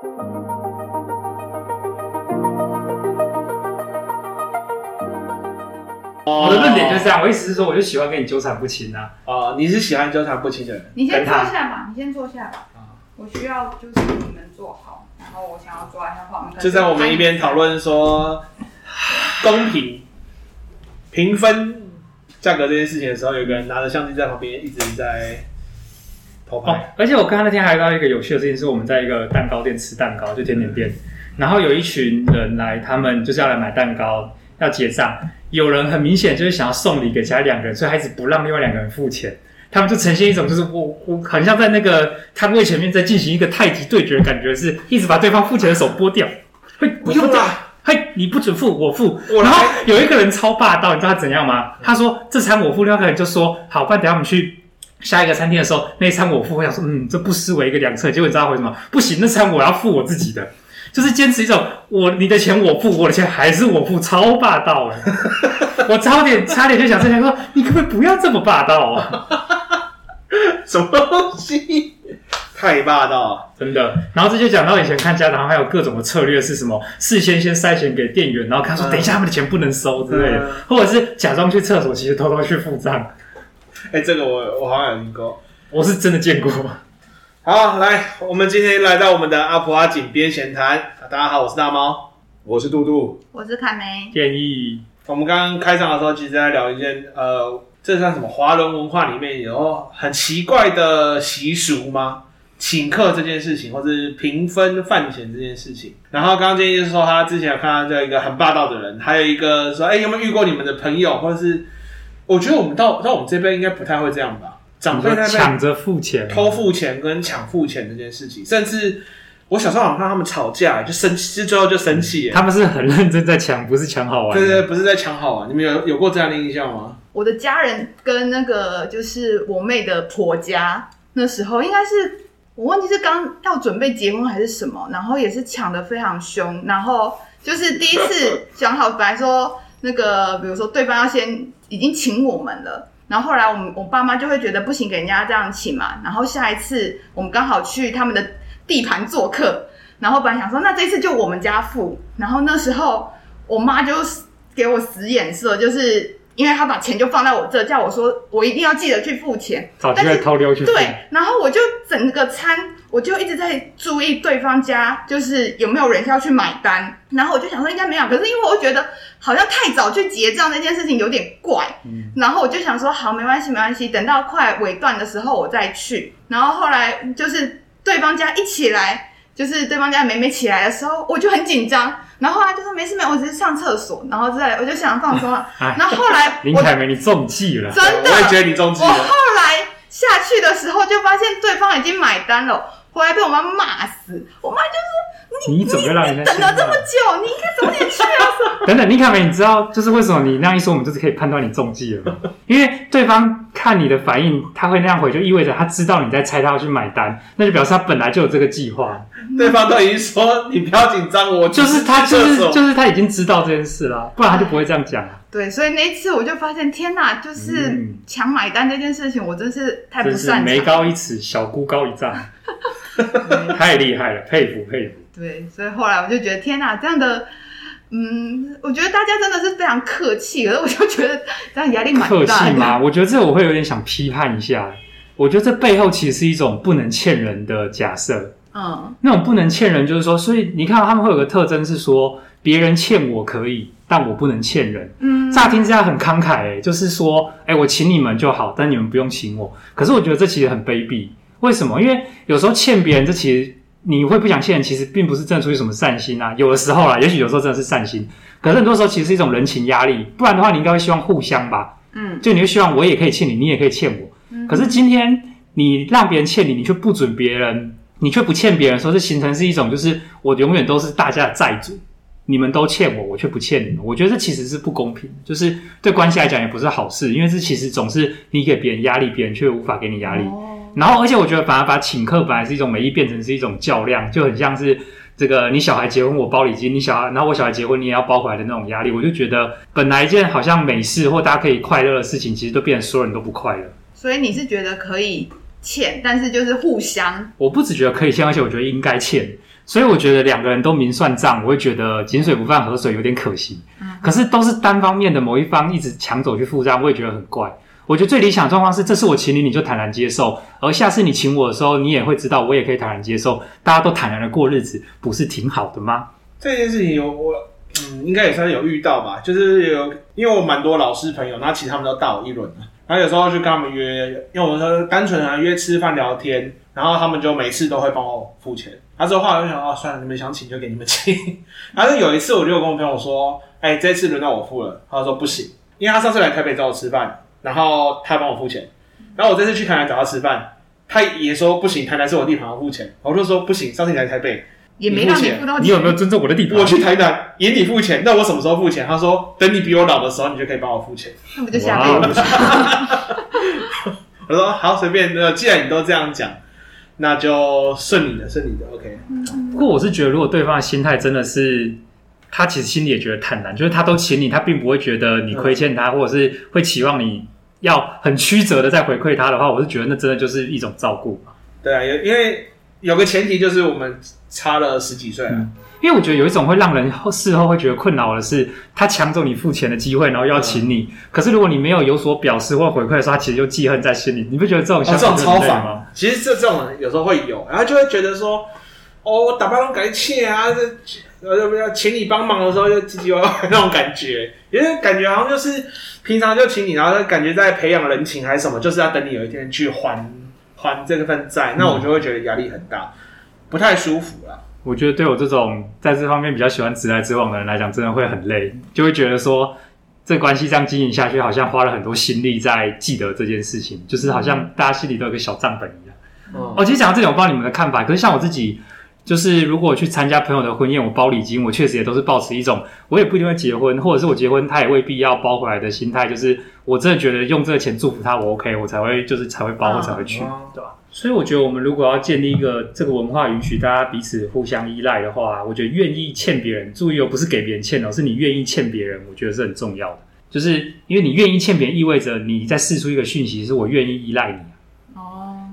我的论点就是这样，我意思是说，我就喜欢跟你纠缠不清啊。哦，你是喜欢纠缠不清的人。你先坐下吧，你先坐下吧。我需要就是你们坐好，然后我想要抓一下画面。就在我们一边讨论说公平评分价格这件事情的时候，有个人拿着相机在旁边一直在偷拍。哦，而且我刚刚那天还遇到一个有趣的事情，是我们在一个蛋糕店吃蛋糕，就甜点店，然后有一群人来，他们就是要来买蛋糕，要结账。有人很明显就是想要送礼给其他两个人，所以还一直不让另外两个人付钱。他们就呈现一种就是我我很像在那个摊位前面在进行一个太极对决的感觉，是一直把对方付钱的手拨掉。嘿，不用了，嘿，你不准付，我付。然后有一个人超霸道，你知道他怎样吗？他说这餐我付，另外一个人就说好，不然等下我们去下一个餐厅的时候，那一餐我付。我想说，嗯，这不失为一个良策。结果你知道他回什么？不行，那餐我要付我自己的。就是坚持一种我你的钱我付，我的钱还是我付，超霸道哎！我差点差点就想这样说，你可不可以不要这么霸道啊？什么东西？太霸道，真的。然后这就讲到以前看家长还有各种的策略是什么？事先先塞钱给店员，然后他说等一下他们的钱不能收之类的，嗯、或者是假装去厕所，其实偷偷去付账。哎、欸，这个我我好像有听过，我是真的见过。好，来，我们今天来到我们的阿婆阿景边闲谈。大家好，我是大猫，我是杜杜，我是凯梅。建议我们刚刚开场的时候，其实在聊一件，呃，这算什么？华人文化里面有很奇怪的习俗吗？请客这件事情，或者是平分饭钱这件事情。然后刚刚建议就是说，他之前有看到这一个很霸道的人，还有一个说，哎，有没有遇过你们的朋友，或者是？我觉得我们到到我们这边应该不太会这样吧。长辈在抢着付钱，偷付钱跟抢付钱这件事情，甚至我小时候好像看他们吵架，就生气，最后就生气。他们是很认真在抢，不是抢好玩。对对，不是在抢好玩。你们有有过这样的印象吗？我的家人跟那个就是我妹的婆家，那时候应该是我忘记是刚要准备结婚还是什么，然后也是抢的非常凶。然后就是第一次讲好，本来说那个比如说对方要先已经请我们了。然后后来我们我爸妈就会觉得不行，给人家这样请嘛。然后下一次我们刚好去他们的地盘做客，然后本来想说那这次就我们家付。然后那时候我妈就给我使眼色，就是因为他把钱就放在我这，叫我说我一定要记得去付钱。早就在偷溜去付。对，然后我就整个餐。我就一直在注意对方家，就是有没有人要去买单，然后我就想说应该没有，可是因为我觉得好像太早去结账那件事情有点怪，嗯，然后我就想说好，没关系没关系，等到快尾段的时候我再去。然后后来就是对方家一起来，就是对方家妹妹起来的时候，我就很紧张，然后后来就说没事没事，我只是上厕所，然后再我就想放松了。然后后来 林凯梅你中计了，真的，我也觉得你中计了。我后来下去的时候就发现对方已经买单了。后来被我妈骂死，我妈就说：“你你怎么让人家等了这么久？你应该早点去啊！”等等，你看没？你知道就是为什么你那样一说，我们就是可以判断你中计了吗？因为对方看你的反应，他会那样回，就意味着他知道你在猜他要去买单，那就表示他本来就有这个计划。对方都已经说你不要紧张，我就是他，就是就是他已经知道这件事了，不然他就不会这样讲。对，所以那一次我就发现，天哪，就是抢买单这件事情，我真是太不擅长。眉高一尺，小姑高一丈。太厉害了，佩服佩服。对，所以后来我就觉得，天哪，这样的，嗯，我觉得大家真的是非常客气，可是我就觉得这样压力蛮大的。客气吗？我觉得这我会有点想批判一下。我觉得这背后其实是一种不能欠人的假设。嗯，那种不能欠人，就是说，所以你看他们会有个特征是说，别人欠我可以，但我不能欠人。嗯，乍听之下很慷慨，欸，就是说，哎，我请你们就好，但你们不用请我。可是我觉得这其实很卑鄙。为什么？因为有时候欠别人，这其实你会不想欠人，其实并不是真的出于什么善心啊。有的时候啦，也许有时候真的是善心，可是很多时候其实是一种人情压力。不然的话，你应该会希望互相吧？嗯，就你会希望我也可以欠你，你也可以欠我。嗯，可是今天你让别人欠你，你却不准别人，你却不欠别人，说这形成是一种就是我永远都是大家的债主，你们都欠我，我却不欠你们。我觉得这其实是不公平，就是对关系来讲也不是好事，因为这其实总是你给别人压力，别人却无法给你压力。哦然后，而且我觉得，反而把请客本来是一种美意，变成是一种较量，就很像是这个你小孩结婚我包礼金，你小孩，然后我小孩结婚你也要包回来的那种压力。我就觉得，本来一件好像美事或大家可以快乐的事情，其实都变成所有人都不快乐。所以你是觉得可以欠，但是就是互相。我不只觉得可以欠，而且我觉得应该欠。所以我觉得两个人都明算账，我会觉得井水不犯河水有点可惜。嗯，可是都是单方面的某一方一直抢走去付账，我也觉得很怪。我觉得最理想的状况是，这次我请你，你就坦然接受；而下次你请我的时候，你也会知道，我也可以坦然接受。大家都坦然的过日子，不是挺好的吗？这件事情有我嗯，应该也算是有遇到吧。就是有，因为我蛮多老师朋友，然后其实他们都大我一轮，然后有时候就跟他们约，因为我说单纯的约吃饭聊天。然后他们就每次都会帮我付钱。他说话我就想啊，算了，你们想请就给你们请。然后有一次我就跟我朋友说，哎，这次轮到我付了。他说不行，因为他上次来台北找我吃饭，然后他帮我付钱。然后我这次去台南找他吃饭，他也说不行，台南是我地盘，要付钱。我就说不行，上次你来台北也没让你付到钱，你有没有尊重我的地盘？我去台南也你付钱，那我什么时候付钱？他说等你比我老的时候，你就可以帮我付钱。那不就下辈子？我说好，随便。那既然你都这样讲。那就顺你的，顺你的，OK。不过我是觉得，如果对方的心态真的是，他其实心里也觉得坦然，就是他都请你，他并不会觉得你亏欠他，嗯、或者是会期望你要很曲折的再回馈他的话，我是觉得那真的就是一种照顾。对啊，因为有个前提就是我们差了十几岁啊。嗯因为我觉得有一种会让人事后会觉得困扰的是，他抢走你付钱的机会，然后要请你。嗯、可是如果你没有有所表示或回馈的时候，他其实就记恨在心里。你不觉得这种这种超反吗？其实这这种人有时候会有，然后就会觉得说，哦，我打包都感谢啊，这呃要不要请你帮忙的时候就唧唧歪歪那种感觉，因为感觉好像就是平常就请你，然后感觉在培养人情还是什么，就是要等你有一天去还还这份债，那我就会觉得压力很大，不太舒服了。我觉得对我这种在这方面比较喜欢直来直往的人来讲，真的会很累，就会觉得说这关系这样经营下去，好像花了很多心力在记得这件事情，就是好像大家心里都有个小账本一样。哦，哦，其实讲到这点，我不知道你们的看法。可是像我自己，就是如果我去参加朋友的婚宴，我包礼金，我确实也都是保持一种我也不一定会结婚，或者是我结婚他也未必要包回来的心态，就是我真的觉得用这个钱祝福他，我 OK，我才会就是才会包，我才会去，哦、对吧？所以我觉得，我们如果要建立一个这个文化，允许大家彼此互相依赖的话，我觉得愿意欠别人，注意哦，不是给别人欠哦，是你愿意欠别人，我觉得是很重要的。就是因为你愿意欠别人，意味着你在试出一个讯息，是我愿意依赖你。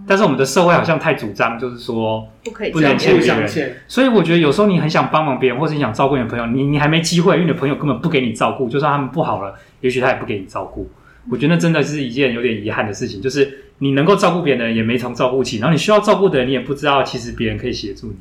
哦。但是我们的社会好像太主张，就是说不可以不能欠别人。所以我觉得有时候你很想帮忙别人，或是你想照顾你的朋友，你你还没机会，因为你的朋友根本不给你照顾，就算他们不好了，也许他也不给你照顾。我觉得那真的是一件有点遗憾的事情，就是。你能够照顾别人的人也没从照顾起，然后你需要照顾的人，你也不知道其实别人可以协助你。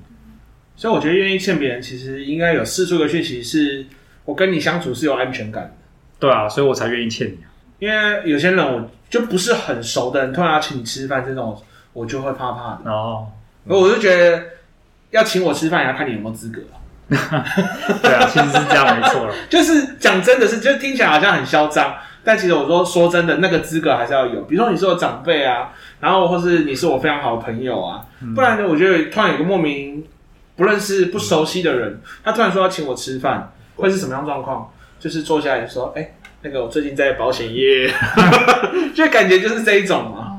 所以我觉得愿意欠别人，其实应该有四处的讯息，是我跟你相处是有安全感的。对啊，所以我才愿意欠你。因为有些人我就不是很熟的人，突然要请你吃饭这种，我就会怕怕的。哦，我就觉得要请我吃饭，也要看你有没有资格。对啊，其实是这样，没错。就是讲真的是，就听起来好像很嚣张。但其实我说说真的，那个资格还是要有。比如说你是我长辈啊，然后或是你是我非常好的朋友啊，不然呢，我觉得突然有个莫名不认识、不熟悉的人，他突然说要请我吃饭，会是什么样状况？就是坐下来说，哎、欸，那个我最近在保险业，就感觉就是这一种嘛。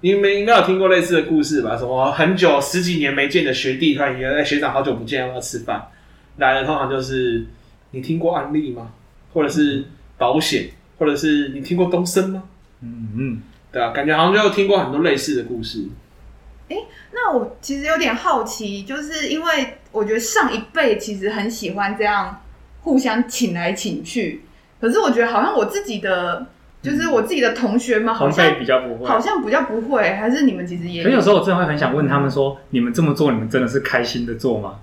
你们应该有听过类似的故事吧？什么很久十几年没见的学弟，突然约，哎，学长好久不见，要吃饭。来了通常就是你听过安利吗？或者是保险？或者是你听过东升吗？嗯嗯，对啊，感觉好像就有听过很多类似的故事。哎、欸，那我其实有点好奇，就是因为我觉得上一辈其实很喜欢这样互相请来请去，可是我觉得好像我自己的，就是我自己的同学们好像比较不会，好像比较不会，还是你们其实也有。可有时候我真的会很想问他们说：嗯、你们这么做，你们真的是开心的做吗？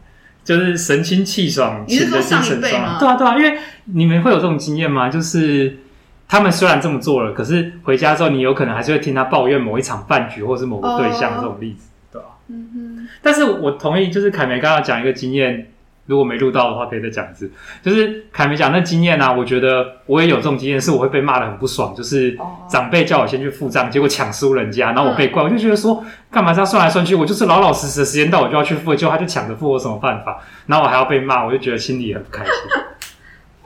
就是神清气爽，你是说上一辈吗？对啊对啊，因为你们会有这种经验吗？就是。他们虽然这么做了，可是回家之后，你有可能还是会听他抱怨某一场饭局，或是某个对象这种例子，哦、对吧？嗯哼。但是我同意，就是凯梅刚刚讲一个经验，如果没录到的话，可以再讲一次。就是凯梅讲那经验啊，我觉得我也有这种经验，是我会被骂的很不爽，就是长辈叫我先去付账，结果抢输人家，然后我被怪，我就觉得说，干嘛这样算来算去，我就是老老实实的时间到我就要去付，结果他就抢着付，我什么办法？然后我还要被骂，我就觉得心里很不开心。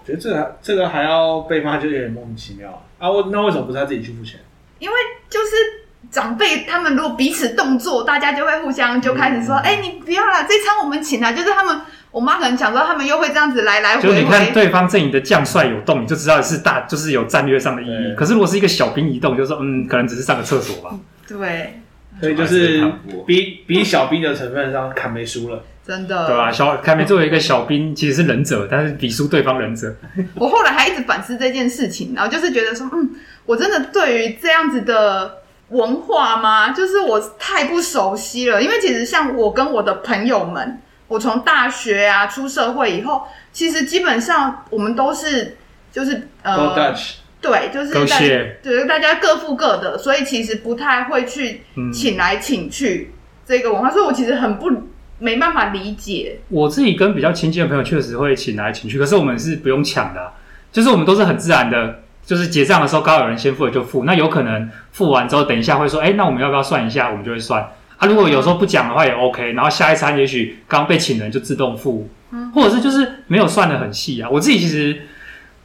觉得这个这个还要被骂，就有点莫名其妙啊！我那为什么不是他自己去付钱？因为就是长辈他们如果彼此动作，大家就会互相就开始说：“哎、嗯欸，你不要了，这餐我们请了。”就是他们，我妈可能想说，他们又会这样子来来回回。就你看对方阵营的将帅有动，你就知道是大，就是有战略上的意义。可是如果是一个小兵移动，就是说嗯，可能只是上个厕所吧。对，所以就是比比小兵的成分上，凯梅输了，真的，对吧、啊？小凯梅作为一个小兵，其实是忍者，但是比输对方忍者。我后来还一直反思这件事情，然后就是觉得说，嗯，我真的对于这样子的文化吗？就是我太不熟悉了。因为其实像我跟我的朋友们，我从大学啊出社会以后，其实基本上我们都是就是呃。对，就是大对大家各付各的，所以其实不太会去请来请去这个文化，嗯、所以我其实很不没办法理解。我自己跟比较亲近的朋友确实会请来请去，可是我们是不用抢的，就是我们都是很自然的，就是结账的时候刚好有人先付了就付，那有可能付完之后等一下会说，哎，那我们要不要算一下？我们就会算。啊，如果有时候不讲的话也 OK，然后下一餐也许刚被请人就自动付，嗯，或者是就是没有算的很细啊。我自己其实。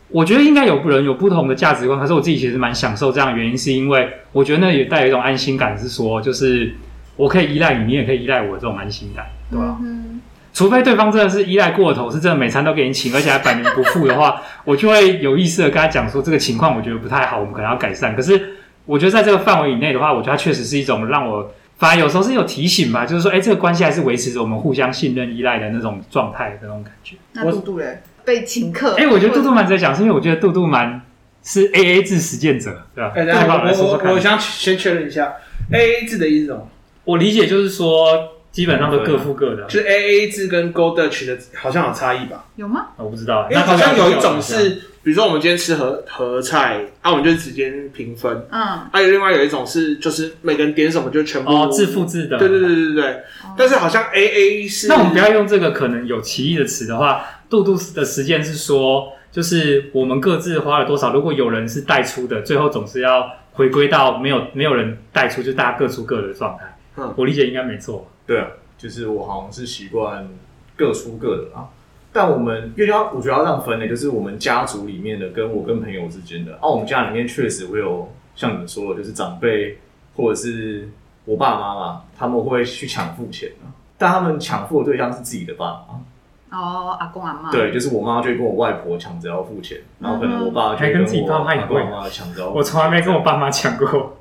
我觉得应该有人有不同的价值观，可是我自己其实蛮享受这样的原因，是因为我觉得那也带有一种安心感，是说就是我可以依赖你，你也可以依赖我这种安心感，对吧？嗯，除非对方真的是依赖过头，是真的每餐都给你请，而且还百年不付的话，我就会有意识的跟他讲说这个情况我觉得不太好，我们可能要改善。可是我觉得在这个范围以内的话，我觉得它确实是一种让我反而有时候是有提醒吧，就是说，哎，这个关系还是维持着我们互相信任、依赖的那种状态的那种感觉。那杜杜嘞？被请客，哎、欸，我觉得杜杜蛮在讲，是因为我觉得杜杜蛮是 A A 制实践者，对吧？哎、欸，我我我想先确认一下，A A 制的意思是什么？我理解就是说，基本上都各付各的，就是 A A 制跟 Go Dutch 的好像有差异吧？有吗？我不知道，因为好像有一种是，比如说我们今天吃合合菜，啊，我们就直接平分，嗯，还有另外有一种是，就是每个人点什么就全部哦自付自的，对对对对对，哦、但是好像 A A 是，那我们不要用这个可能有歧义的词的话。杜杜的实践是说，就是我们各自花了多少，如果有人是带出的，最后总是要回归到没有没有人带出，就大家各出各的状态。嗯，我理解应该没错。对啊，就是我好像是习惯各出各的啊。但我们因为要我觉得要这样分的，就是我们家族里面的，跟我跟朋友之间的。啊，我们家里面确实会有像你们说的，就是长辈或者是我爸妈嘛，他们会去抢付钱啊。但他们抢付的对象是自己的爸妈。哦，阿公阿妈，对，就是我妈就会跟我外婆抢着要付钱，然后可能我爸就跟自己爸妈也会抢着。我从来没跟我爸妈抢过，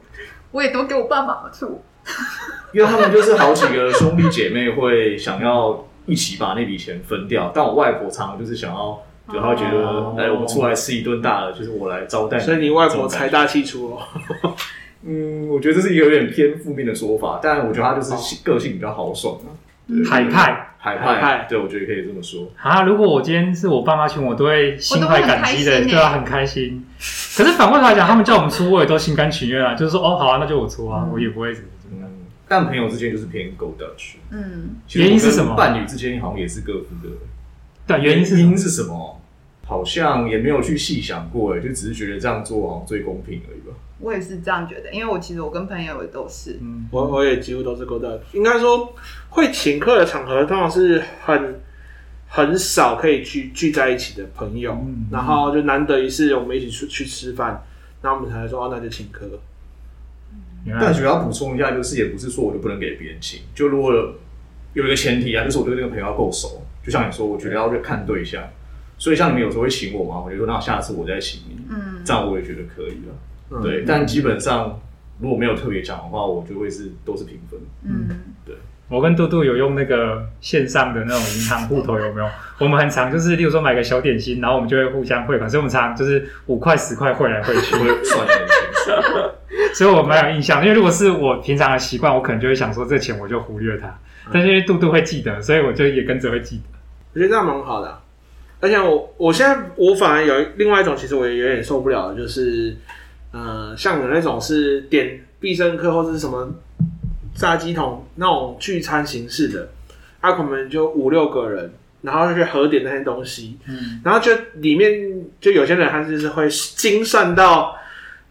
我也都给我爸妈出，因为他们就是好几个兄弟姐妹会想要一起把那笔钱分掉，但我外婆常常就是想要，就她觉得哎，我们出来吃一顿大的，就是我来招待，所以你外婆财大气粗哦。嗯，我觉得这是一个有点偏负面的说法，但我觉得她就是个性比较豪爽啊，海派。海派，海对，我觉得可以这么说。啊，如果我今天是我爸妈请我，都会心怀感激的，对啊，很开心。可是反过来讲，他们叫我们出，我也都心甘情愿啊。就是说，哦，好啊，那就我出啊，嗯、我也不会怎么。但朋友之间就是偏 Go Dutch。嗯，原因是什么？伴侣之间好像也是各付各的。对，原因是原因是什么？好像也没有去细想过，哎，就只是觉得这样做好像最公平而已吧。我也是这样觉得，因为我其实我跟朋友也都是，嗯，我我也几乎都是 Go Dutch。应该说会请客的场合，通常是很很少可以聚聚在一起的朋友，嗯、然后就难得一次我们一起出去吃饭，那我们才说哦，那就请客。但主要补充一下，就是也不是说我就不能给别人请，就如果有一个前提啊，就是我对那个朋友要够熟，就像你说，我觉得要去看对象，所以像你们有时候会请我嘛，我就说那下次我再请你，嗯，这样我也觉得可以了。对，但基本上如果没有特别讲的话，我就会是都是平分。嗯，对。我跟杜杜有用那个线上的那种银行户头，有没有？我们很常就是，例如说买个小点心，然后我们就会互相汇款，所以我们常常就是五块十块汇来汇去，算很清楚。所以我蛮有印象，因为如果是我平常的习惯，我可能就会想说这钱我就忽略它。但是因为度度会记得，所以我就也跟着会记得。我觉得这样蛮好的，而且我我现在我反而有另外一种，其实我也有点受不了的，就是。呃，像有那种是点必胜客或者是什么炸鸡桶那种聚餐形式的，他可能就五六个人，然后就去核点那些东西，嗯，然后就里面就有些人他就是会精算到，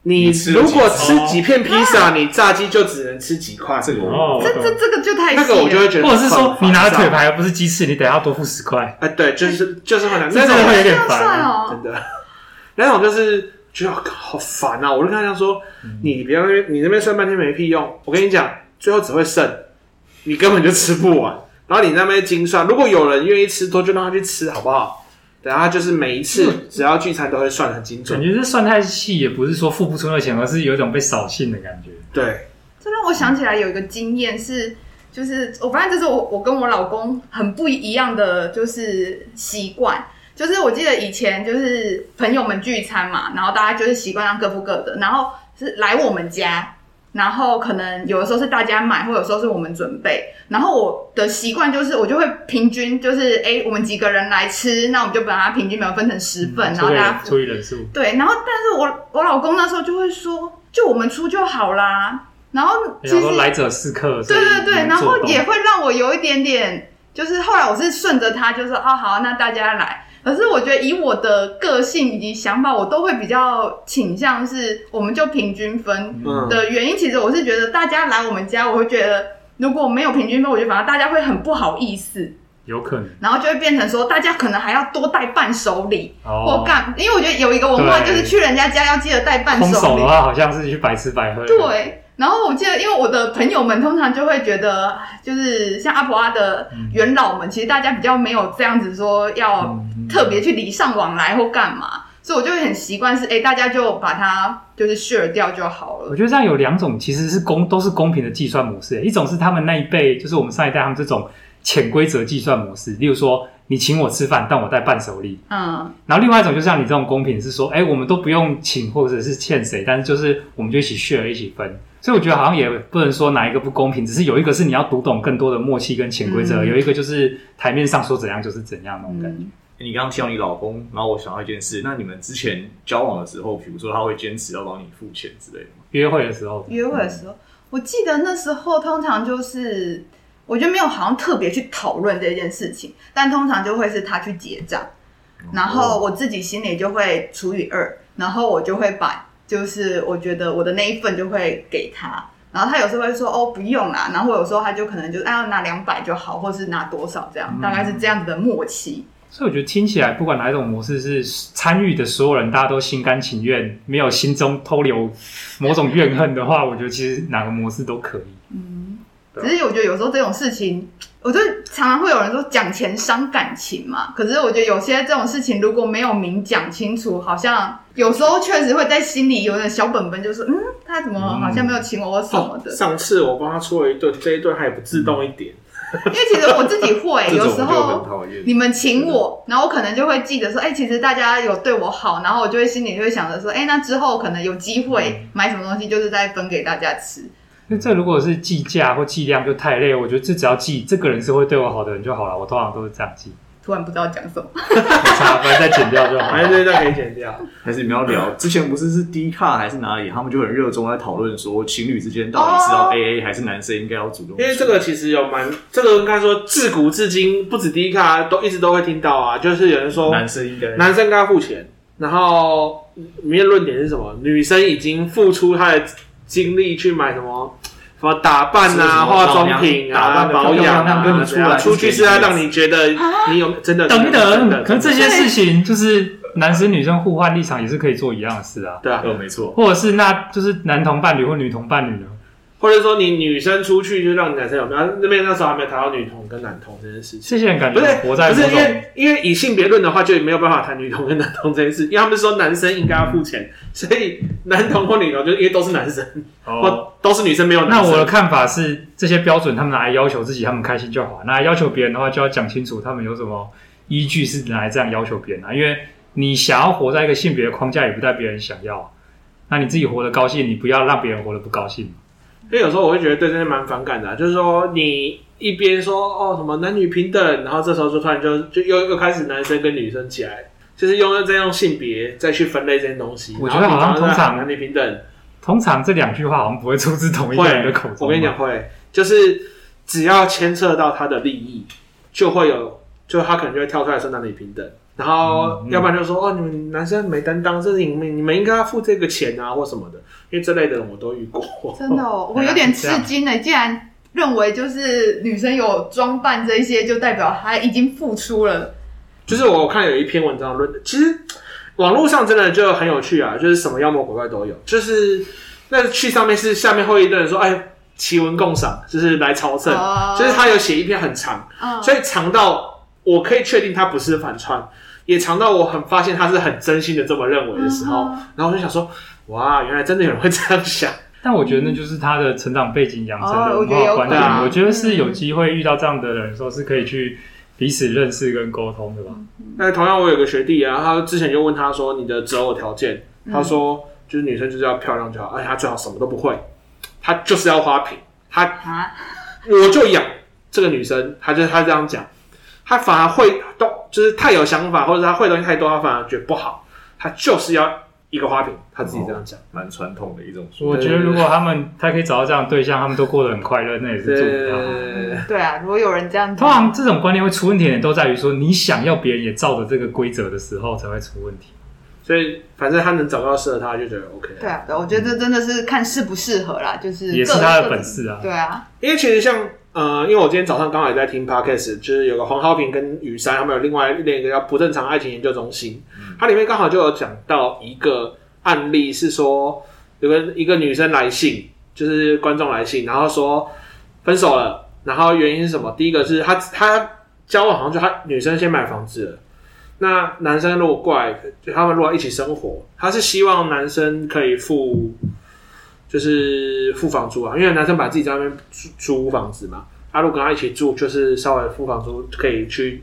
你如果吃几片披萨，你炸鸡就只能吃几块，这个哦，这这这个就太那个我就会觉得，或者是说你拿的腿排而不是鸡翅，你等下要多付十块，哎，对，就是就是会那种会有点烦，真的，那种就是。觉得好烦啊！我就跟他讲说：“你别那边，你那边算半天没屁用。我跟你讲，最后只会剩，你根本就吃不完。然后你那边精算，如果有人愿意吃多，就让他去吃，好不好？等下就是每一次只要聚餐都会算得很精准。感觉这算太细，也不是说付不出那个钱，而是有一种被扫兴的感觉。对，这让我想起来有一个经验是，就是我发现这是我我跟我老公很不一样的就是习惯，就是我记得以前就是朋友们聚餐嘛，然后大家就是习惯让各付各的，然后是来我们家。然后可能有的时候是大家买，或者有时候是我们准备。然后我的习惯就是，我就会平均，就是哎，我们几个人来吃，那我们就把它平均，没有分成十份，嗯、然后大家除以人数。对，然后但是我我老公那时候就会说，就我们出就好啦。然后其实来者是客，对对对，然后也会让我有一点点，就是后来我是顺着他，就说哦好，那大家来。可是我觉得以我的个性以及想法，我都会比较倾向是，我们就平均分的原因。其实我是觉得大家来我们家，我会觉得如果没有平均分，我觉得反而大家会很不好意思。有可能。然后就会变成说，大家可能还要多带伴手礼或干，因为我觉得有一个文化就是去人家家要记得带伴手礼。空手的话，好像是去白吃白喝。对。然后我记得，因为我的朋友们通常就会觉得，就是像阿婆阿的元老们，嗯、其实大家比较没有这样子说要特别去礼尚往来或干嘛，嗯、所以我就会很习惯是，哎，大家就把它就是 share 掉就好了。我觉得这样有两种，其实是公都是公平的计算模式，一种是他们那一辈，就是我们上一代他们这种潜规则计算模式，例如说你请我吃饭，但我带伴手礼，嗯，然后另外一种就像你这种公平是说，哎，我们都不用请或者是欠谁，但是就是我们就一起 share 一起分。所以我觉得好像也不能说哪一个不公平，只是有一个是你要读懂更多的默契跟潜规则，嗯、有一个就是台面上说怎样就是怎样那种感觉。你刚刚提到你老公，然后我想到一件事，那你们之前交往的时候，比如说他会坚持要帮你付钱之类的吗？约会的时候，约会的时候，嗯、我记得那时候通常就是，我觉得没有好像特别去讨论这件事情，但通常就会是他去结账，然后我自己心里就会除以二，然后我就会把。就是我觉得我的那一份就会给他，然后他有时候会说哦不用啦，然后有时候他就可能就哎要拿两百就好，或是拿多少这样，嗯、大概是这样子的默契。所以我觉得听起来不管哪一种模式是参与的所有人，大家都心甘情愿，没有心中偷留某种怨恨的话，我觉得其实哪个模式都可以。嗯，只是我觉得有时候这种事情。我就常常会有人说讲钱伤感情嘛，可是我觉得有些这种事情如果没有明讲清楚，好像有时候确实会在心里有点小本本，就是嗯，他怎么好像没有请我或什么的。哦、上次我帮他出了一顿，这一顿还不自动一点，因为其实我自己会 有时候你们请我，然后我可能就会记得说，哎、欸，其实大家有对我好，然后我就会心里就会想着说，哎、欸，那之后可能有机会买什么东西，就是再分给大家吃。那这如果是计价或计量就太累，我觉得这只要记这个人是会对我好的人就好了。我通常都是这样记。突然不知道讲什么，差，反正再剪掉就好。反正这段可以剪掉。还是你们要聊？之前不是是 D 卡还是哪里？他们就很热衷在讨论说，情侣之间到底是要 AA、哦、还是男生应该要主动？因为这个其实有蛮，这个应该说自古至今不止 D 卡都一直都会听到啊，就是有人说男生应该男生应该付钱，然后里面论点是什么？女生已经付出她的精力去买什么？什么打扮啊，化妆品啊，保养啊，跟你出来出去是要让你觉得你有真的等等。可是这些事情就是男生女生互换立场也是可以做一样的事啊。对啊，没错。或者是那就是男同伴侣或女同伴侣呢？或者说你女生出去就让男生有没有？那边那时候还没有谈到女同跟男同这件事情。这些人感觉活在不是因为因为以性别论的话，就没有办法谈女同跟男同这件事，因为他们说男生应该要付钱，所以男同或女同就因为都是男生，或都是女生没有男生。那我的看法是，这些标准他们拿来要求自己，他们开心就好；拿来要求别人的话，就要讲清楚他们有什么依据是拿来这样要求别人啊。因为你想要活在一个性别的框架，也不带别人想要。那你自己活得高兴，你不要让别人活得不高兴。因为有时候我会觉得对这些蛮反感的、啊，就是说你一边说哦什么男女平等，然后这时候就突然就就又又开始男生跟女生起来，就是用这样性别再去分类这些东西。我觉得好像通常男女平等，通常这两句话好像不会出自同一个人的口中。我跟你讲会，就是只要牵涉到他的利益，就会有，就他可能就会跳出来说男女平等。然后，要不然就说、嗯嗯、哦，你们男生没担当，这是你们你们应该要付这个钱啊，或什么的。因为这类的人我都遇过。真的哦，我有点吃惊呢。竟然认为就是女生有装扮这一些，就代表她已经付出了。就是我看有一篇文章论，其实网络上真的就很有趣啊，就是什么妖魔鬼怪都有。就是那去上面是下面会一堆人说，哎，奇闻共赏，就是来朝圣。哦、就是他有写一篇很长，哦、所以长到我可以确定他不是反串。也尝到我很发现他是很真心的这么认为的时候，嗯、然后我就想说，哇，原来真的有人会这样想。但我觉得那就是他的成长背景养成的文化观念。我觉得是有机会遇到这样的人说，是可以去彼此认识跟沟通的吧。那同样，我有个学弟啊，他之前就问他说：“你的择偶条件？”他说：“就是女生就是要漂亮就好，而且她最好什么都不会，她就是要花瓶。她我就养这个女生，他就他这样讲，他反而会都就是太有想法，或者他会东西太多，他反而觉得不好。他就是要一个花瓶，他自己这样讲，蛮传统的一种。我觉得如果他们他可以找到这样的对象，他们都过得很快乐，那也是祝福他们。对啊，如果有人这样，通常这种观念会出问题的，都在于说你想要别人也照着这个规则的时候才会出问题。所以反正他能找到适合他，就觉得 OK。对啊，对，我觉得这真的是看适不适合啦，就是也是他的本事啊。对啊，因为其实像。呃，因为我今天早上刚好也在听 podcast，就是有个黄浩平跟雨山，他们有另外另一个叫不正常爱情研究中心，嗯、它里面刚好就有讲到一个案例，是说有个一个女生来信，就是观众来信，然后说分手了，然后原因是什么？第一个是他他交往好像就他女生先买房子了，那男生如果过来，就他们如果一起生活，他是希望男生可以付。就是付房租啊，因为男生把自己在那边租租房子嘛，他如果跟他一起住，就是稍微付房租，可以去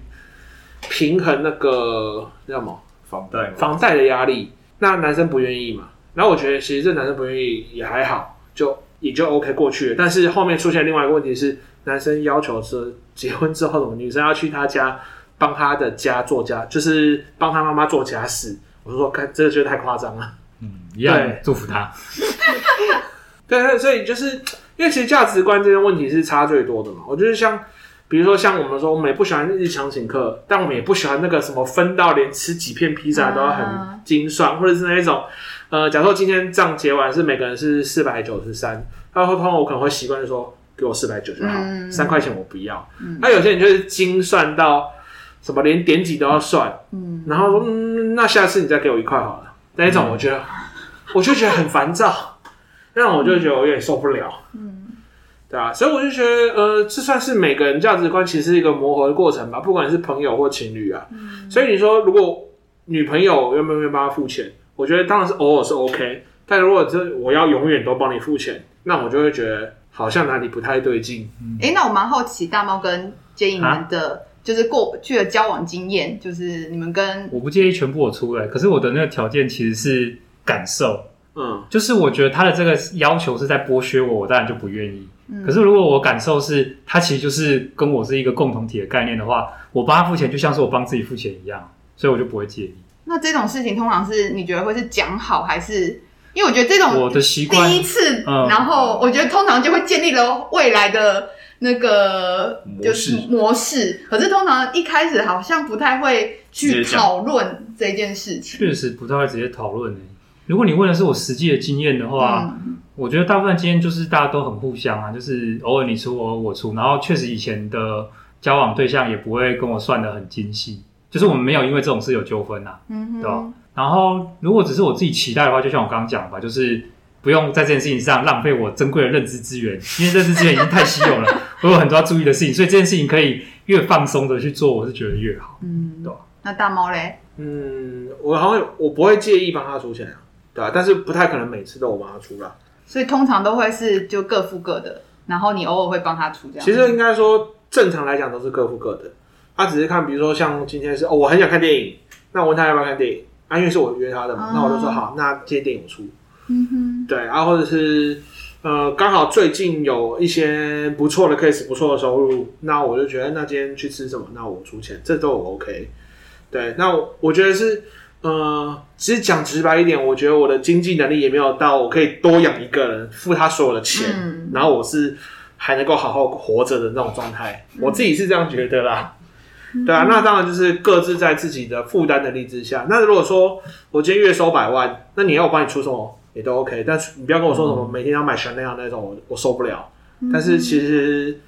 平衡那个叫什么房贷房贷的压力。那男生不愿意嘛，然后我觉得其实这男生不愿意也还好，就也就 OK 过去了。但是后面出现另外一个问题是，男生要求是结婚之后，女生要去他家帮他的家做家，就是帮他妈妈做家事。我就说，看这个觉得太夸张了。嗯，一样祝福他。对 对，所以就是因为其实价值观这些问题是差最多的嘛。我觉得像，比如说像我们说，我们也不喜欢日常请客，但我们也不喜欢那个什么分到连吃几片披萨都要很精算，或者是那一种，呃，假如说今天账结完是每个人是四百九十三，然后通常我可能会习惯说给我四百九就好，三块钱我不要。那有些人就是精算到什么连点几都要算，嗯，然后说嗯，那下次你再给我一块好了，那一种我觉得我就觉得很烦躁。那我就觉得我有点受不了，嗯，对啊，所以我就觉得，呃，这算是每个人价值观其实是一个磨合的过程吧，不管是朋友或情侣啊，嗯，所以你说如果女朋友愿不愿意帮他付钱，我觉得当然是偶尔是 OK，但如果这我要永远都帮你付钱，那我就会觉得好像哪里不太对劲。哎、欸，那我蛮好奇大猫跟建议你们的就是过去的交往经验，就是你们跟我不介意全部我出来，可是我的那个条件其实是感受。嗯，就是我觉得他的这个要求是在剥削我，我当然就不愿意。嗯，可是如果我感受是他其实就是跟我是一个共同体的概念的话，我帮他付钱就像是我帮自己付钱一样，所以我就不会介意。那这种事情通常是你觉得会是讲好，还是因为我觉得这种我的习惯第一次，然后我觉得通常就会建立了未来的那个就是模式。可是通常一开始好像不太会去讨论这件事情，确实不太会直接讨论。如果你问的是我实际的经验的话，嗯、我觉得大部分经验就是大家都很互相啊，就是偶尔你出，偶尔我出，然后确实以前的交往对象也不会跟我算得很精细，就是我们没有因为这种事有纠纷呐，对吧？然后如果只是我自己期待的话，就像我刚刚讲吧，就是不用在这件事情上浪费我珍贵的认知资源，因为认知资源已经太稀有了，我有很多要注意的事情，所以这件事情可以越放松的去做，我是觉得越好，嗯，对吧？那大猫嘞？嗯，我好像我不会介意帮他出钱啊。对啊，但是不太可能每次都我帮他出啦，所以通常都会是就各付各的，然后你偶尔会帮他出这样。其实应该说正常来讲都是各付各的，他、啊、只是看，比如说像今天是哦，我很想看电影，那我问他要不要看电影，啊，因为是我约他的嘛，嗯、那我就说好，那今天电影我出。嗯哼，对啊，或者是呃，刚好最近有一些不错的 case，不错的收入，那我就觉得那今天去吃什么，那我出钱，这都我 OK。对，那我我觉得是。呃，其实讲直白一点，我觉得我的经济能力也没有到我可以多养一个人，付他所有的钱，嗯、然后我是还能够好好活着的那种状态。嗯、我自己是这样觉得啦，嗯、对啊，那当然就是各自在自己的负担能力之下。那如果说我今天月收百万，那你要我帮你出什么也都 OK，但是你不要跟我说什么每天要买 Chanel 那种，我我受不了。嗯、但是其实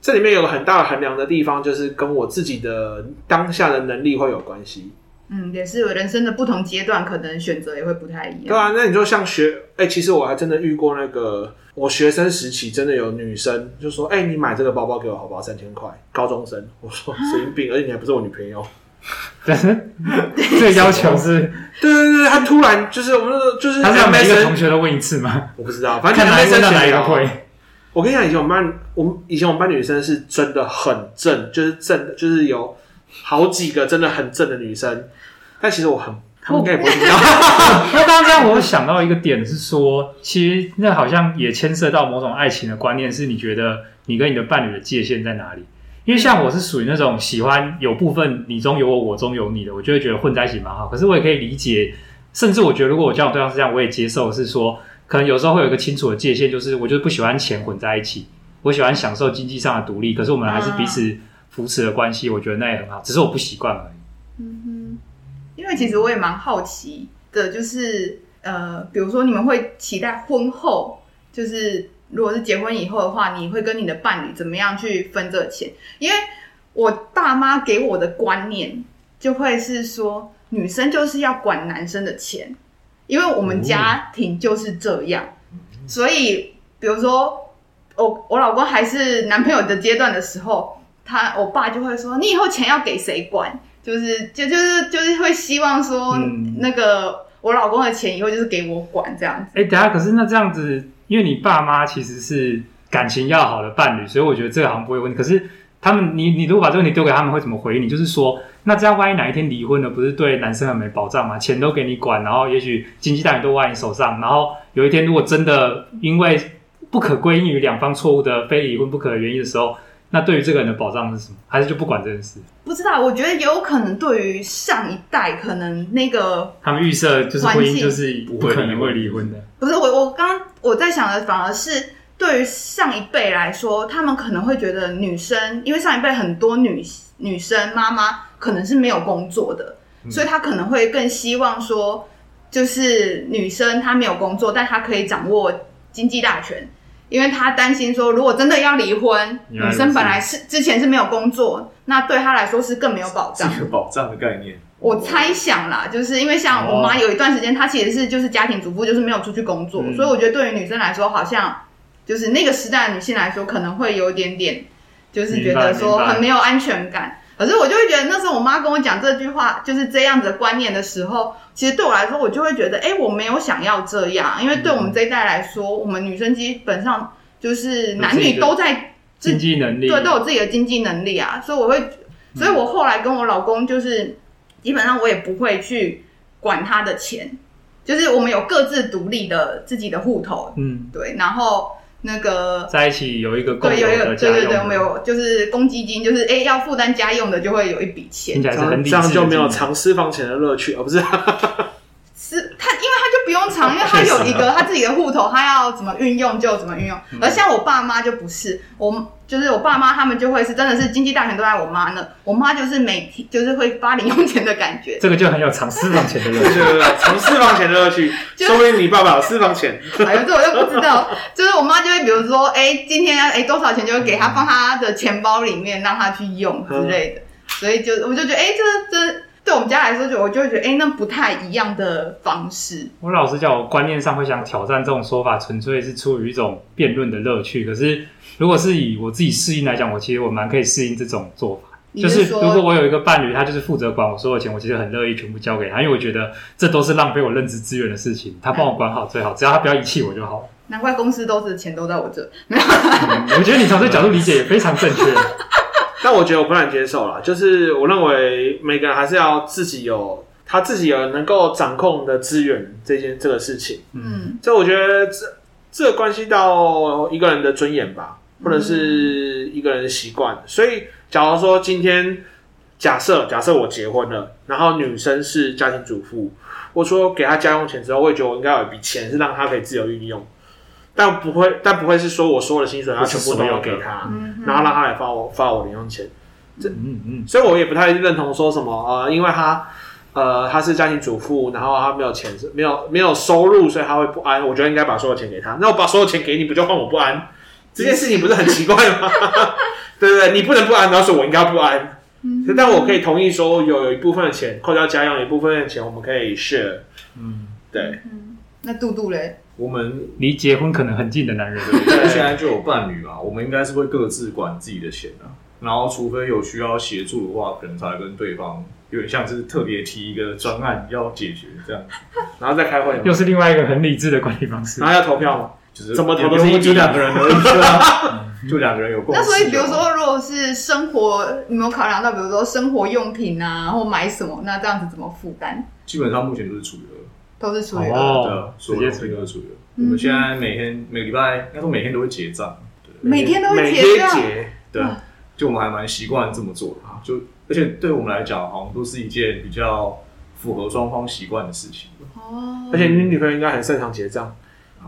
这里面有个很大的衡量的地方，就是跟我自己的当下的能力会有关系。嗯，也是有人生的不同阶段，可能选择也会不太一样。对啊，那你就像学，哎、欸，其实我还真的遇过那个，我学生时期真的有女生就说，哎、欸，你买这个包包给我好不好？三千块，高中生。我说神经病，而且你还不是我女朋友。但 是这个要求是，对对对，他突然就是我们就是他是要每一个同学都问一次吗？我不知道，反正看哪哪一个会。我跟你讲，以前我们班，我们以前我们班女生是真的很正，就是正的，就是有好几个真的很正的女生。但其实我很，他们应该也不会听到。那刚刚这样，我想到一个点是说，其实那好像也牵涉到某种爱情的观念，是你觉得你跟你的伴侣的界限在哪里？因为像我是属于那种喜欢有部分你中有我，我中有你的，我就会觉得混在一起蛮好。可是我也可以理解，甚至我觉得如果我交往对象是这样，我也接受，是说。可能有时候会有一个清楚的界限，就是我就是不喜欢钱混在一起，我喜欢享受经济上的独立。可是我们还是彼此扶持的关系，我觉得那也很好，只是我不习惯而已。嗯哼，因为其实我也蛮好奇的，就是呃，比如说你们会期待婚后，就是如果是结婚以后的话，你会跟你的伴侣怎么样去分这个钱？因为我爸妈给我的观念就会是说，女生就是要管男生的钱。因为我们家庭就是这样，所以比如说我我老公还是男朋友的阶段的时候，他我爸就会说：“你以后钱要给谁管？”就是就就是就是会希望说，那个我老公的钱以后就是给我管这样子。哎，等下，可是那这样子，因为你爸妈其实是感情要好的伴侣，所以我觉得这个好像不会问题。可是他们，你你如果把这个问题丢给他们，会怎么回应你？就是说。那这样万一哪一天离婚了，不是对男生很没保障吗？钱都给你管，然后也许经济大权都握在你手上，然后有一天如果真的因为不可归因于两方错误的非离婚不可的原因的时候，那对于这个人的保障是什么？还是就不管这件事？不知道，我觉得有可能对于上一代，可能那个他们预设就是婚姻就是不可能会离婚的。不是我，我刚刚我在想的反而是对于上一辈来说，他们可能会觉得女生，因为上一辈很多女女生妈妈。可能是没有工作的，所以他可能会更希望说，就是女生她没有工作，但她可以掌握经济大权，因为她担心说，如果真的要离婚，女生本来是之前是没有工作，那对她来说是更没有保障。这个保障的概念，我猜想啦，就是因为像我妈有一段时间，她其实是就是家庭主妇，就是没有出去工作，所以我觉得对于女生来说，好像就是那个时代的女性来说，可能会有一点点，就是觉得说很没有安全感。可是我就会觉得，那时候我妈跟我讲这句话，就是这样子的观念的时候，其实对我来说，我就会觉得，哎、欸，我没有想要这样，因为对我们这一代来说，我们女生基本上就是男女都在经济能力，对，都有自己的经济能力啊，所以我会，所以我后来跟我老公就是，基本上我也不会去管他的钱，就是我们有各自独立的自己的户头，嗯，对，然后。那个在一起有一个共对，有一个对对对，我们有就是公积金，就是哎要负担家用的就会有一笔钱，这样就没有藏私房钱的乐趣哦，不是？是他，因为他就不用藏，因为他有一个 他自己的户头，他要怎么运用就怎么运用。而像我爸妈就不是，我就是我爸妈他们就会是真的是经济大权都在我妈那，我妈就是每天就是会发零用钱的感觉。这个就很有藏私房钱的乐趣，藏私房钱的乐趣。说明你爸爸有私房钱。哎呦，这我就不知道。就是我妈就会比如说，哎，今天要哎多少钱，就会给他放他的钱包里面让他去用之类的。所以就我就觉得，哎，这这。对我们家来说，就我就会觉得，哎，那不太一样的方式。我老实讲，我观念上会想挑战这种说法，纯粹是出于一种辩论的乐趣。可是，如果是以我自己适应来讲，我其实我蛮可以适应这种做法。就是如果我有一个伴侣，他就是负责管我所有钱，我其实很乐意全部交给他，因为我觉得这都是浪费我认知资源的事情。他帮我管好最好，只要他不要遗弃我就好。难怪公司都是钱都在我这。没有、嗯，我觉得你从这角度理解也非常正确。但我觉得我不能接受了，就是我认为每个人还是要自己有他自己有能够掌控的资源这件这个事情。嗯，这我觉得这这关系到一个人的尊严吧，或者是一个人的习惯。所以，假如说今天假设假设我结婚了，然后女生是家庭主妇，我说给她家用钱之后，我也觉得我应该有一笔钱是让她可以自由运用。但不会，但不会是说我所有的薪水，她全部都要给她，然后让她来发我发我零用钱。这，嗯嗯，所以我也不太认同说什么呃，因为她呃她是家庭主妇，然后她没有钱，没有没有收入，所以她会不安。我觉得应该把所有钱给她。那我把所有钱给你，不就换我不安？这件事情不是很奇怪吗？对不对？你不能不安，然后说我应该不安。嗯，但我可以同意说，有有一部分的钱扣掉家用，有一部分的钱我们可以 share。嗯，对。嗯，那杜杜嘞？我们离结婚可能很近的男人，对，现在就有伴侣嘛，我们应该是会各自管自己的钱啊。然后除非有需要协助的话，可能才跟对方有点像是特别提一个专案要解决这样，然后再开会，又是另外一个很理智的管理方式。然后要投票吗？就是怎么投都是就两个人而已，就两个人有共识。那所以，比如说，如果是生活，你有没有考量到，比如说生活用品啊，或买什么，那这样子怎么负担？基本上目前都是处理了，都是处理了，哦，所有东西都是处理了。我们现在每天每个礼拜，应该说每天都会结账，每天都会结账，对，就我们还蛮习惯这么做的。就而且对我们来讲，好像都是一件比较符合双方习惯的事情。哦，而且你女朋友应该很擅长结账。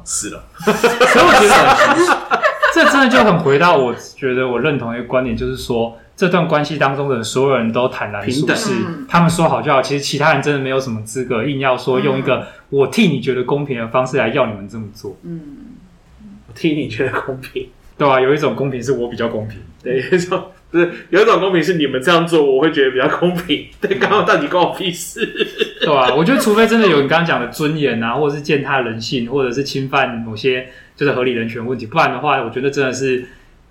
是的，所以我觉得这真的就很回到我觉得我认同一个观点，就是说这段关系当中的所有人都坦然处事，他们说好就好。其实其他人真的没有什么资格硬要说用一个我替你觉得公平的方式来要你们这么做。嗯，我替你觉得公平，对啊，有一种公平是我比较公平，对，有一种不是有一种公平是你们这样做我会觉得比较公平。对，刚刚到底关我屁事？对啊，我觉得除非真的有你刚刚讲的尊严啊，或者是践踏人性，或者是侵犯某些就是合理人权问题，不然的话，我觉得真的是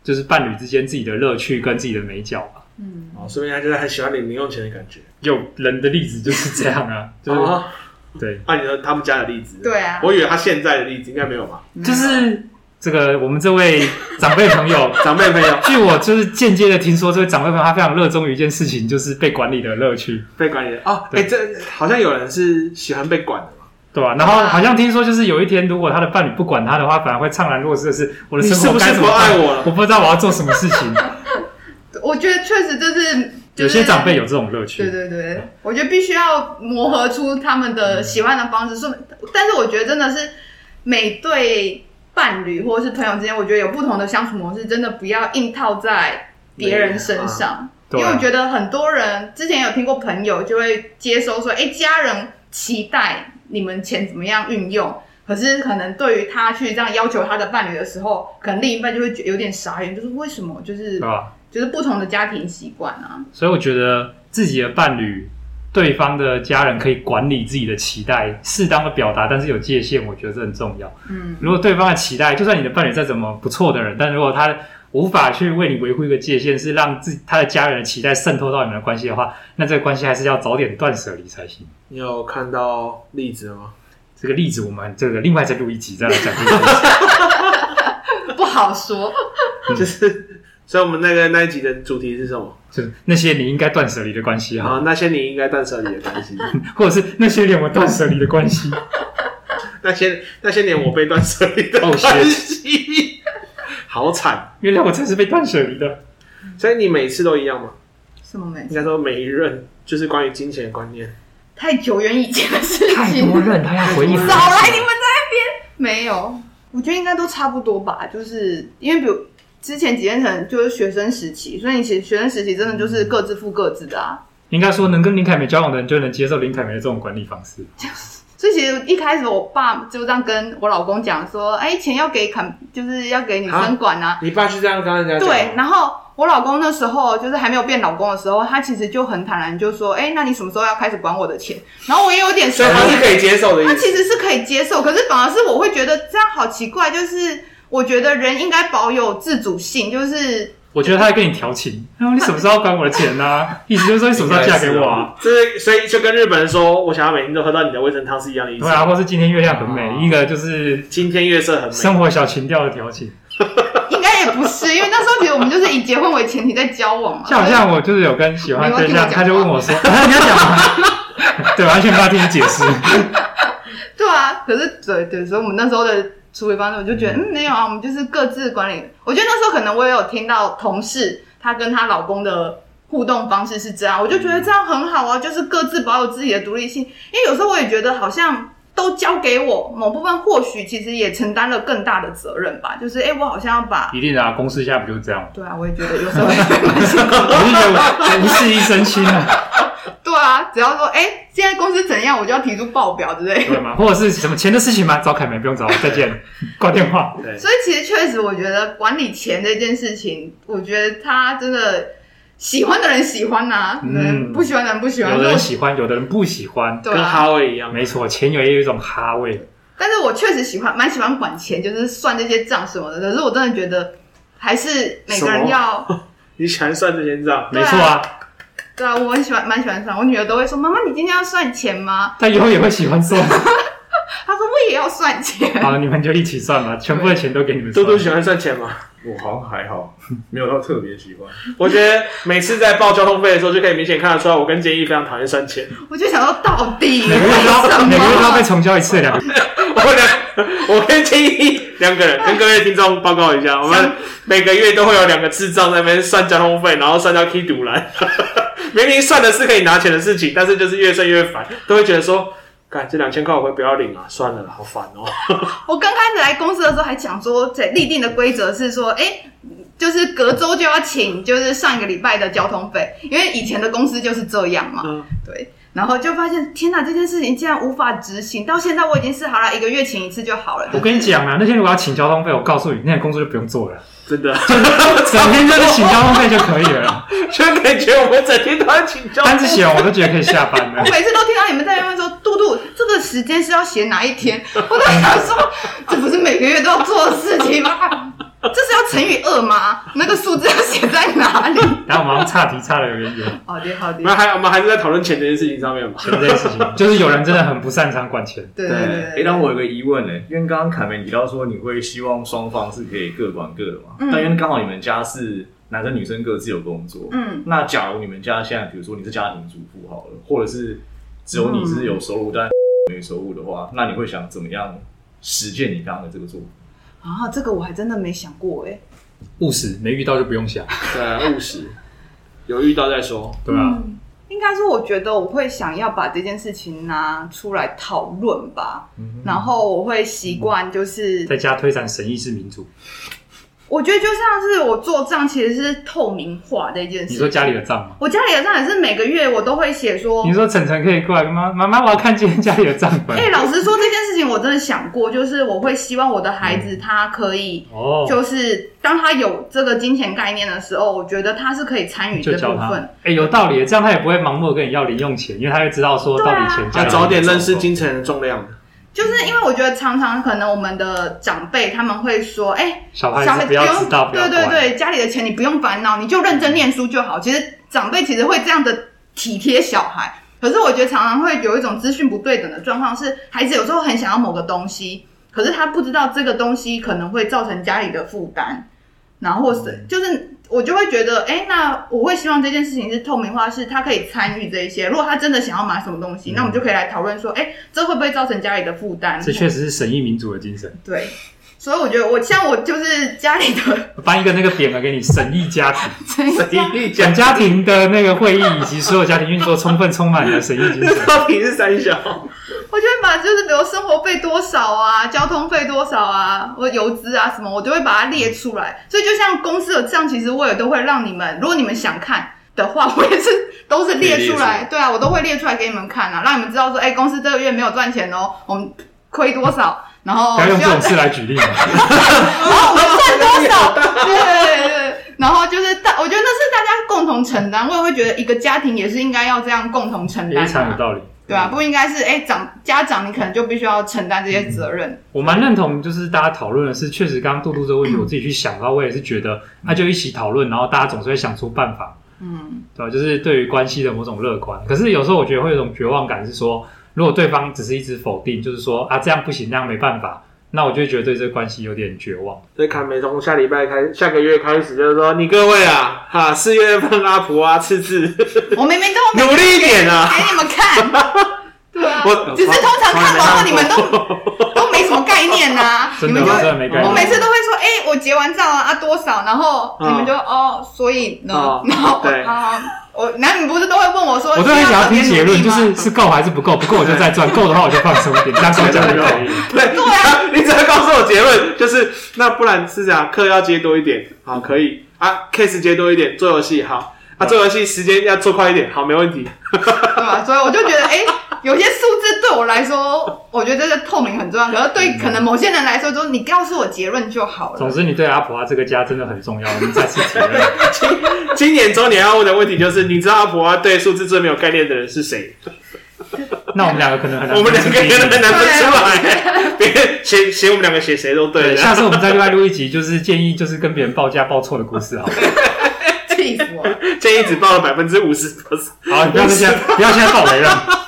就是伴侣之间自己的乐趣跟自己的美角吧。嗯，哦，说明他就是很喜欢领零用钱的感觉。有人的例子就是这样啊，就是、哦、对。按、啊、你说他们家的例子，对啊，我以为他现在的例子应该没有吧？就是。这个我们这位长辈朋友，长辈朋友，据我就是间接的听说，这位长辈朋友他非常热衷于一件事情，就是被管理的乐趣。被管理的哦，哎，这好像有人是喜欢被管的嘛，对吧？然后好像听说，就是有一天，如果他的伴侣不管他的话，反而会怅然若失的是，我的生活该怎么爱我了？我不知道我要做什么事情。我觉得确实就是有些长辈有这种乐趣。对对对，我觉得必须要磨合出他们的喜欢的方式。说，但是我觉得真的是每对。伴侣或者是朋友之间，我觉得有不同的相处模式，真的不要硬套在别人身上。啊、因为我觉得很多人之前有听过朋友就会接收说，哎、欸，家人期待你们钱怎么样运用，可是可能对于他去这样要求他的伴侣的时候，可能另一半就会有点傻眼，就是为什么？就是啊，就是不同的家庭习惯啊。所以我觉得自己的伴侣。对方的家人可以管理自己的期待，适当的表达，但是有界限，我觉得这很重要。嗯，如果对方的期待，就算你的伴侣再怎么不错的人，但如果他无法去为你维护一个界限，是让自他的家人的期待渗透到你们的关系的话，那这个关系还是要早点断舍离才行。你有看到例子吗？这个例子我们这个另外再录一集再来讲。不好说，就是。所以，我们那个那一集的主题是什么？就是那些你应该断舍离的关系哈。啊，那些你应该断舍离的关系，或者是那些年我断舍离的关系，那些那些年我被断舍离的关系，好惨！原来我才是被断舍离的。所以你每次都一样吗？什么每次？应该说每一任就是关于金钱的观念。太久远以前的事情，太多任他要回忆。少来你们在那边没有？我觉得应该都差不多吧，就是因为比如。之前几年层就是学生时期，所以你其实学生时期真的就是各自付各自的啊。应该说，能跟林凯美交往的人就能接受林凯美的这种管理方式。所以其实一开始我爸就这样跟我老公讲说：“哎、欸，钱要给肯，就是要给女生管啊。”你爸是这样跟人家讲？对。然后我老公那时候就是还没有变老公的时候，他其实就很坦然就说：“哎、欸，那你什么时候要开始管我的钱？”然后我也有点，所以他是可以接受的。他其实是可以接受，可是反而是我会觉得这样好奇怪，就是。我觉得人应该保有自主性，就是我觉得他在跟你调情，然后你什么时候管我的钱呢、啊？意思就是说你什么时候嫁给我啊？这所以就跟日本人说我想要每天都喝到你的味噌汤是一样的意思。对啊，或是今天月亮很美，哦、一个就是今天月色很美，生活小情调的调情。应该也不是，因为那时候其实我们就是以结婚为前提在交往嘛。就好像我就是有跟喜欢对象，他就问我说：“啊、你要讲吗？”对，完全不要听你解释。对啊，可是对对，所以我们那时候的。处理方式，我就觉得嗯，没有啊，我们就是各自管理。我觉得那时候可能我也有听到同事她跟她老公的互动方式是这样，我就觉得这样很好啊，就是各自保有自己的独立性。因为有时候我也觉得好像都交给我某部分，或许其实也承担了更大的责任吧。就是哎、欸，我好像要把一定的啊，公司现在不就是这样？对啊，我也觉得有时候也蛮辛苦的，我就觉得无事一身轻啊。对啊，只要说哎、欸，现在公司怎样，我就要提出报表之类的，对吗？或者是什么钱的事情吗？找凯美，不用找我，再见，挂电话。对，所以其实确实，我觉得管理钱这件事情，我觉得他真的喜欢的人喜欢呐、啊，嗯，不喜欢的人不喜欢。有的人喜欢，有的人不喜欢，跟哈味一样。没错，钱有也有一种哈味。但是我确实喜欢，蛮喜欢管钱，就是算这些账什么的。可是我真的觉得，还是每个人要。你喜欢算这些账？没错啊。对啊，我很喜欢，蛮喜欢算。我女儿都会说：“妈妈，你今天要算钱吗？”她以后也会喜欢算。她说：“我也要算钱。”好，你们就一起算吧，全部的钱都给你们算。多多喜欢算钱吗？我好像还好，没有到特别喜欢。我觉得每次在报交通费的时候，就可以明显看得出来，我跟建议非常讨厌算钱。我就想说，到底每个月都要每个月都要被重交一次两。我两，我跟建议两个人跟各位听众报告一下，我们每个月都会有两个智障在那边算交通费，然后算到 K 堵来。明明算的是可以拿钱的事情，但是就是越算越烦，都会觉得说，干这两千块我会不要领啊，算了，好烦哦。我刚开始来公司的时候还讲说，在立定的规则是说，哎、欸，就是隔周就要请，就是上一个礼拜的交通费，因为以前的公司就是这样嘛，嗯、对。然后就发现，天哪，这件事情竟然无法执行。到现在我已经是好了，一个月请一次就好了。我跟你讲啊，那天如果要请交通费，我告诉你，那天工作就不用做了。真的，整天就是请交通费就可以了。就感觉我们整天都要请交。单子写完，我都觉得可以下班了。我每次都听到你们在那边说：“杜杜，这个时间是要写哪一天？”我都想说，这不是每个月都要做的事情吗？这是要乘以二吗？那个数字要写在哪里？然后我们差题差的有点远。好的，好的。那还我们还是在讨论钱这件事情上面嘛？钱这件事情，就是有人真的很不擅长管钱。对对对。哎，但我有个疑问呢，因为刚刚凯梅提到说你会希望双方是可以各管各的嘛？嗯。但因为刚好你们家是男生女生各自有工作，嗯。那假如你们家现在，比如说你是家庭主妇好了，或者是只有你是有收入但没收入的话，那你会想怎么样实践你刚刚的这个做法？啊，这个我还真的没想过哎。务实，没遇到就不用想。对啊，务实，有遇到再说。对啊，嗯、应该是，我觉得我会想要把这件事情拿出来讨论吧。嗯、然后我会习惯就是、嗯、在家推展审议式民主。我觉得就像是我做账，其实是透明化的一件事。你说家里的账吗？我家里的账也是每个月我都会写说。你说晨晨可以过来跟妈妈妈，我要看今天家里的账本。哎、欸，老实说这件事情我真的想过，就是我会希望我的孩子他可以，哦，就是当他有这个金钱概念的时候，我觉得他是可以参与这部分。哎、欸，有道理，这样他也不会盲目跟你要零用钱，因为他会知道说到底钱家。他早点认识金钱的重量。就是因为我觉得常常可能我们的长辈他们会说，哎、欸，小孩子不要知道，对对对，家里的钱你不用烦恼，你就认真念书就好。其实长辈其实会这样的体贴小孩，可是我觉得常常会有一种资讯不对等的状况，是孩子有时候很想要某个东西，可是他不知道这个东西可能会造成家里的负担，然后是就是。我就会觉得，哎、欸，那我会希望这件事情是透明化，是他可以参与这一些。如果他真的想要买什么东西，嗯、那我们就可以来讨论说，哎、欸，这会不会造成家里的负担？这确实是审议民主的精神。对，所以我觉得我像我就是家里的，颁一个那个匾额给你，审议家庭，审议讲家庭的那个会议以及所有家庭运作充分充满了审议精神。到底是三小？我就会把就是比如生活费多少啊，交通费多少啊，或油资啊什么，我都会把它列出来。所以就像公司的账，其实我也都会让你们，如果你们想看的话，我也是都是列出来。对啊，我都会列出来给你们看啊，让你们知道说，哎、欸，公司这个月没有赚钱哦，我们亏多少，然后不要用这种事来举例嘛。然 后我们赚多少？对对对，然后就是大，我觉得那是大家共同承担。我也会觉得一个家庭也是应该要这样共同承担，非常有道理。对啊，不应该是哎，长家长你可能就必须要承担这些责任。嗯、我蛮认同，就是大家讨论的是，确实刚刚杜杜这个问题，我自己去想的话，我也是觉得，那就一起讨论，然后大家总是会想出办法。嗯，对吧？就是对于关系的某种乐观。可是有时候我觉得会有一种绝望感，是说，如果对方只是一直否定，就是说啊这样不行，那样没办法。那我就觉得对这个关系有点绝望。所以凯梅从下礼拜开，下个月开始就是说，你各位啊，哈，四月份阿婆啊，次次，我明明都努力一点啊，给你们看。对啊，我只是通常看完后你们都 概念呐、啊，真的真的没概念。我每次都会说，哎、欸，我结完账啊，啊多少？然后你们就哦，所以呢，哦、然后对啊，我那你不是都会问我说，我都很想要听结论，就是是够还是不够？不够我就再赚，够的话我就放松一点，这样讲就 可以。对对啊，你只要告诉我结论，就是那不然是这样，课要接多一点，好可以啊，case 接多一点，做游戏好啊，做游戏时间要做快一点，好没问题。对吧？所以我就觉得，哎、欸。有些数字对我来说，我觉得这个透明很重要。可是对可能某些人来说，就是你告诉我结论就好了。总之，你对阿婆啊这个家真的很重要。我们再次提问。今今年周年要问的问题就是：你知道阿婆啊对数字最没有概念的人是谁？那我们两个可能很难，我们两个可能很难分出来。别人写写我们两个写谁都对。下次我们再另外录一集，就是建议就是跟别人报价报错的故事好 了。佩服啊！建议只报了百分之五十。好，你不要现在不要现在爆雷了！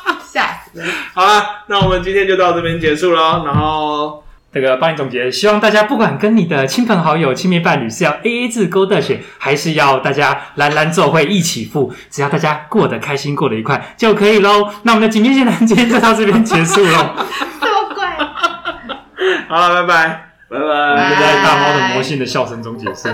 好了，那我们今天就到这边结束了。然后这个帮你总结，希望大家不管跟你的亲朋好友、亲密伴侣是要 A A 制勾的钱，还是要大家蓝蓝做会一起付，只要大家过得开心、过得愉快就可以喽。那我们的警面线男今天就到这边结束了。好了，拜拜，拜拜，就在大猫的魔性的笑声中结束。